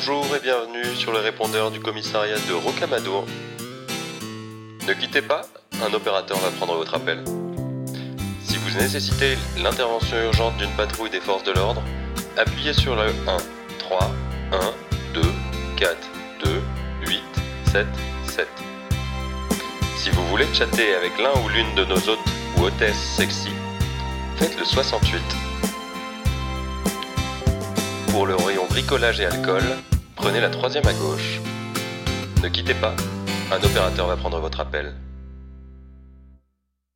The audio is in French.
Bonjour et bienvenue sur le répondeur du commissariat de Rocamadour. Ne quittez pas, un opérateur va prendre votre appel. Si vous nécessitez l'intervention urgente d'une patrouille des forces de l'ordre, appuyez sur le 1, 3, 1, 2, 4, 2, 8, 7, 7. Si vous voulez chatter avec l'un ou l'une de nos hôtes ou hôtesses sexy, faites le 68. Pour le rayon bricolage et alcool, prenez la troisième à gauche. Ne quittez pas, un opérateur va prendre votre appel.